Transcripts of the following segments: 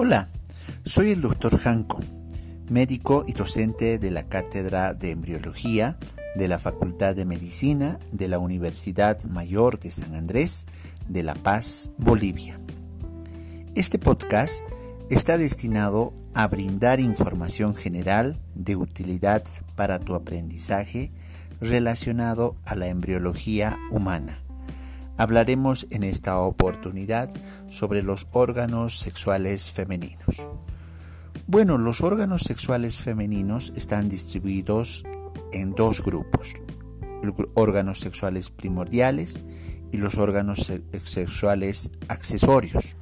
Hola, soy el doctor Janco, médico y docente de la Cátedra de Embriología de la Facultad de Medicina de la Universidad Mayor de San Andrés de La Paz, Bolivia. Este podcast está destinado a brindar información general de utilidad para tu aprendizaje relacionado a la embriología humana Hablaremos en esta oportunidad sobre los órganos sexuales femeninos. Bueno, los órganos sexuales femeninos están distribuidos en dos grupos, órganos sexuales primordiales y los órganos sexuales accesorios.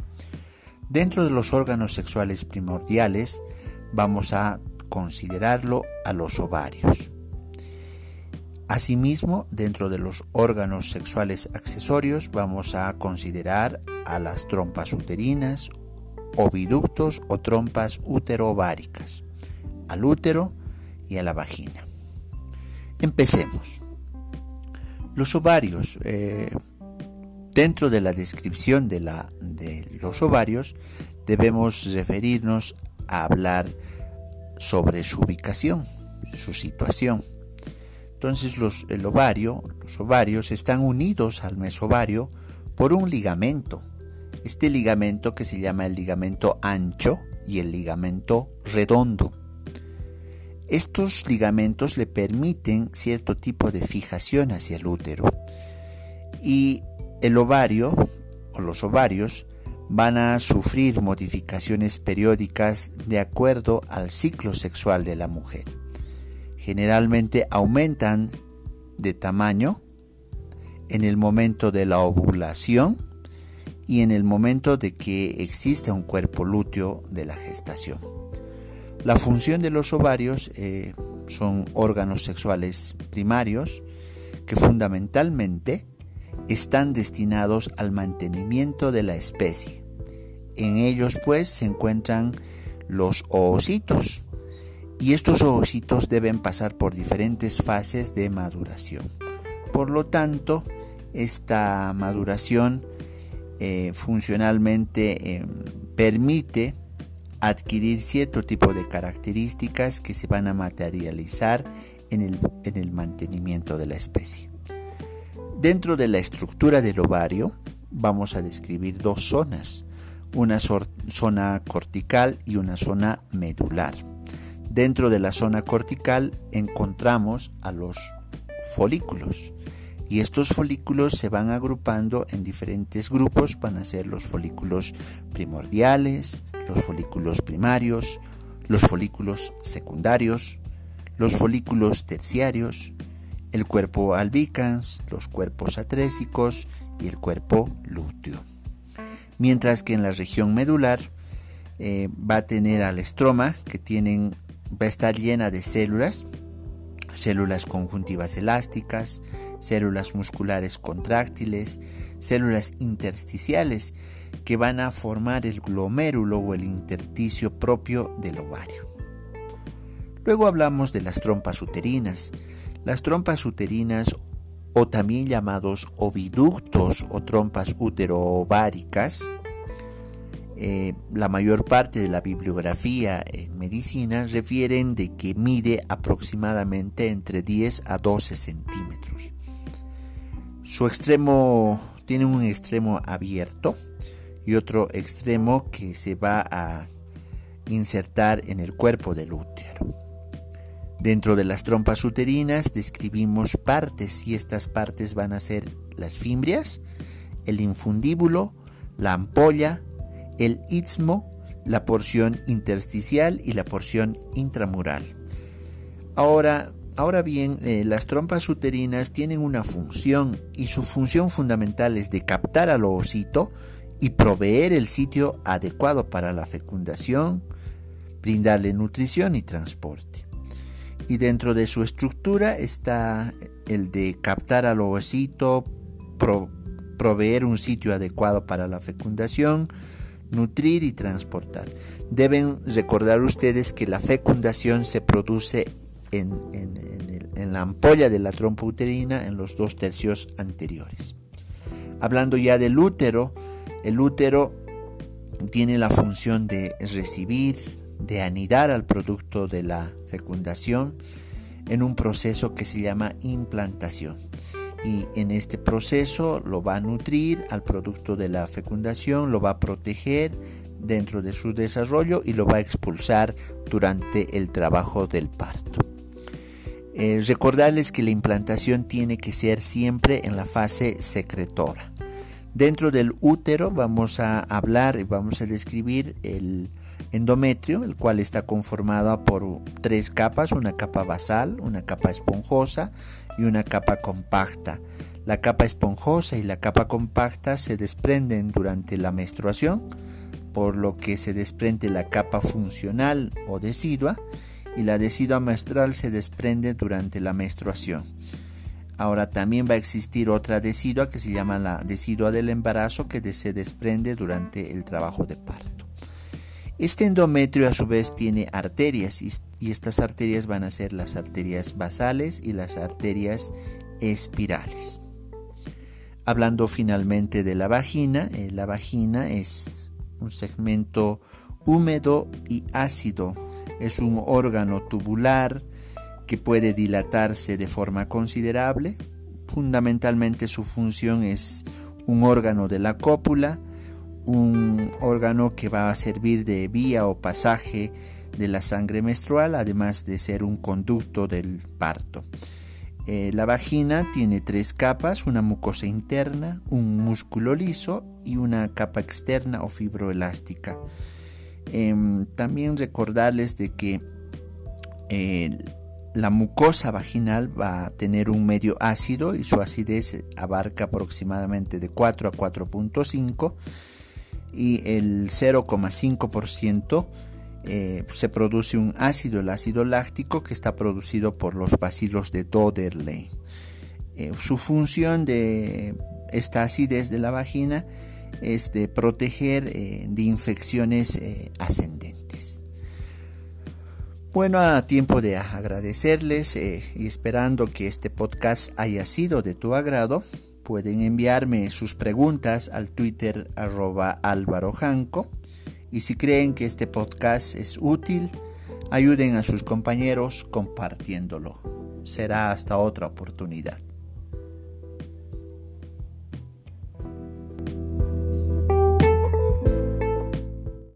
Dentro de los órganos sexuales primordiales vamos a considerarlo a los ovarios. Asimismo, dentro de los órganos sexuales accesorios vamos a considerar a las trompas uterinas, oviductos o trompas uterováricas, al útero y a la vagina. Empecemos. Los ovarios. Eh, dentro de la descripción de, los ovarios debemos referirnos a hablar sobre su ubicación, su situación entonces los, el ovario, los ovarios están unidos al mesovario por un ligamento. Este ligamento que se llama el ligamento ancho y el ligamento redondo. Estos ligamentos le permiten cierto tipo de fijación hacia el útero. Y el ovario o los ovarios van a sufrir modificaciones periódicas de acuerdo al ciclo sexual de la mujer generalmente aumentan de tamaño en el momento de la ovulación y en el momento de que existe un cuerpo lúteo de la gestación. La función de los ovarios eh, son órganos sexuales primarios que fundamentalmente están destinados al mantenimiento de la especie. En ellos pues se encuentran los oocitos, y estos ovocitos deben pasar por diferentes fases de maduración. Por lo tanto, esta maduración eh, funcionalmente em, permite adquirir cierto tipo de características que se van a materializar en el, en el mantenimiento de la especie. Dentro de la estructura del ovario vamos a describir dos zonas, una zona cortical y una zona medular. Dentro de la zona cortical encontramos a los folículos y estos folículos se van agrupando en diferentes grupos, van a ser los folículos primordiales, los folículos primarios, los folículos secundarios, los folículos terciarios, el cuerpo albicans, los cuerpos atrésicos y el cuerpo lúteo. Mientras que en la región medular eh, va a tener al estroma que tienen va a estar llena de células, células conjuntivas elásticas, células musculares contráctiles, células intersticiales que van a formar el glomérulo o el intersticio propio del ovario. Luego hablamos de las trompas uterinas. Las trompas uterinas o también llamados oviductos o trompas uteroováricas eh, la mayor parte de la bibliografía en medicina refieren de que mide aproximadamente entre 10 a 12 centímetros. Su extremo tiene un extremo abierto y otro extremo que se va a insertar en el cuerpo del útero. Dentro de las trompas uterinas describimos partes y estas partes van a ser las fimbrias, el infundíbulo, la ampolla, el istmo, la porción intersticial y la porción intramural. Ahora, ahora bien, eh, las trompas uterinas tienen una función y su función fundamental es de captar al ovocito y proveer el sitio adecuado para la fecundación, brindarle nutrición y transporte. Y dentro de su estructura está el de captar al ovocito, proveer un sitio adecuado para la fecundación, nutrir y transportar. Deben recordar ustedes que la fecundación se produce en, la ampolla de la trompa uterina en los dos tercios anteriores. Hablando ya del útero, el útero tiene la función de recibir, de anidar al producto de la fecundación en un proceso que se llama implantación. Y en este proceso lo va a nutrir al producto de la fecundación, lo va a proteger dentro de su desarrollo y lo va a expulsar durante el trabajo del parto. Eh, recordarles que la implantación tiene que ser siempre en la fase secretora. Dentro del útero vamos a hablar y vamos a describir el endometrio, el cual está conformado por tres capas, una capa basal, una capa esponjosa y una capa compacta. La capa esponjosa y la capa compacta se desprenden durante la menstruación, por lo que se desprende la capa funcional o decidua y la decidua menstrual se desprende durante la menstruación. Ahora también va a existir otra decidua que se llama la decidua del embarazo que se desprende durante el trabajo de parto. Este endometrio a su vez tiene arterias y, estas arterias van a ser las arterias basales y las arterias espirales. Hablando finalmente de la vagina, eh, la vagina es un segmento húmedo y ácido es un órgano tubular que puede dilatarse de forma considerable. Fundamentalmente su función es un órgano de la cópula, un órgano que va a servir de vía o pasaje de la sangre menstrual, además de ser un conducto del parto. Eh, la vagina tiene tres capas, una mucosa interna, un músculo liso y una capa externa o fibroelástica. Em, también recordarles de que eh, la mucosa vaginal va a tener un medio ácido y su acidez abarca aproximadamente de 4 a 4.5 y el 0,5% eh, se produce un ácido, el ácido láctico que está producido por los bacilos de Doderley. Eh, su función de esta acidez de la vagina es de proteger eh, de infecciones ascendentes. Bueno, a tiempo de agradecerles y esperando que este podcast haya sido de tu agrado, pueden enviarme sus preguntas al Twitter arroba y si creen que este podcast es útil, ayuden a sus compañeros compartiéndolo. Será hasta otra oportunidad.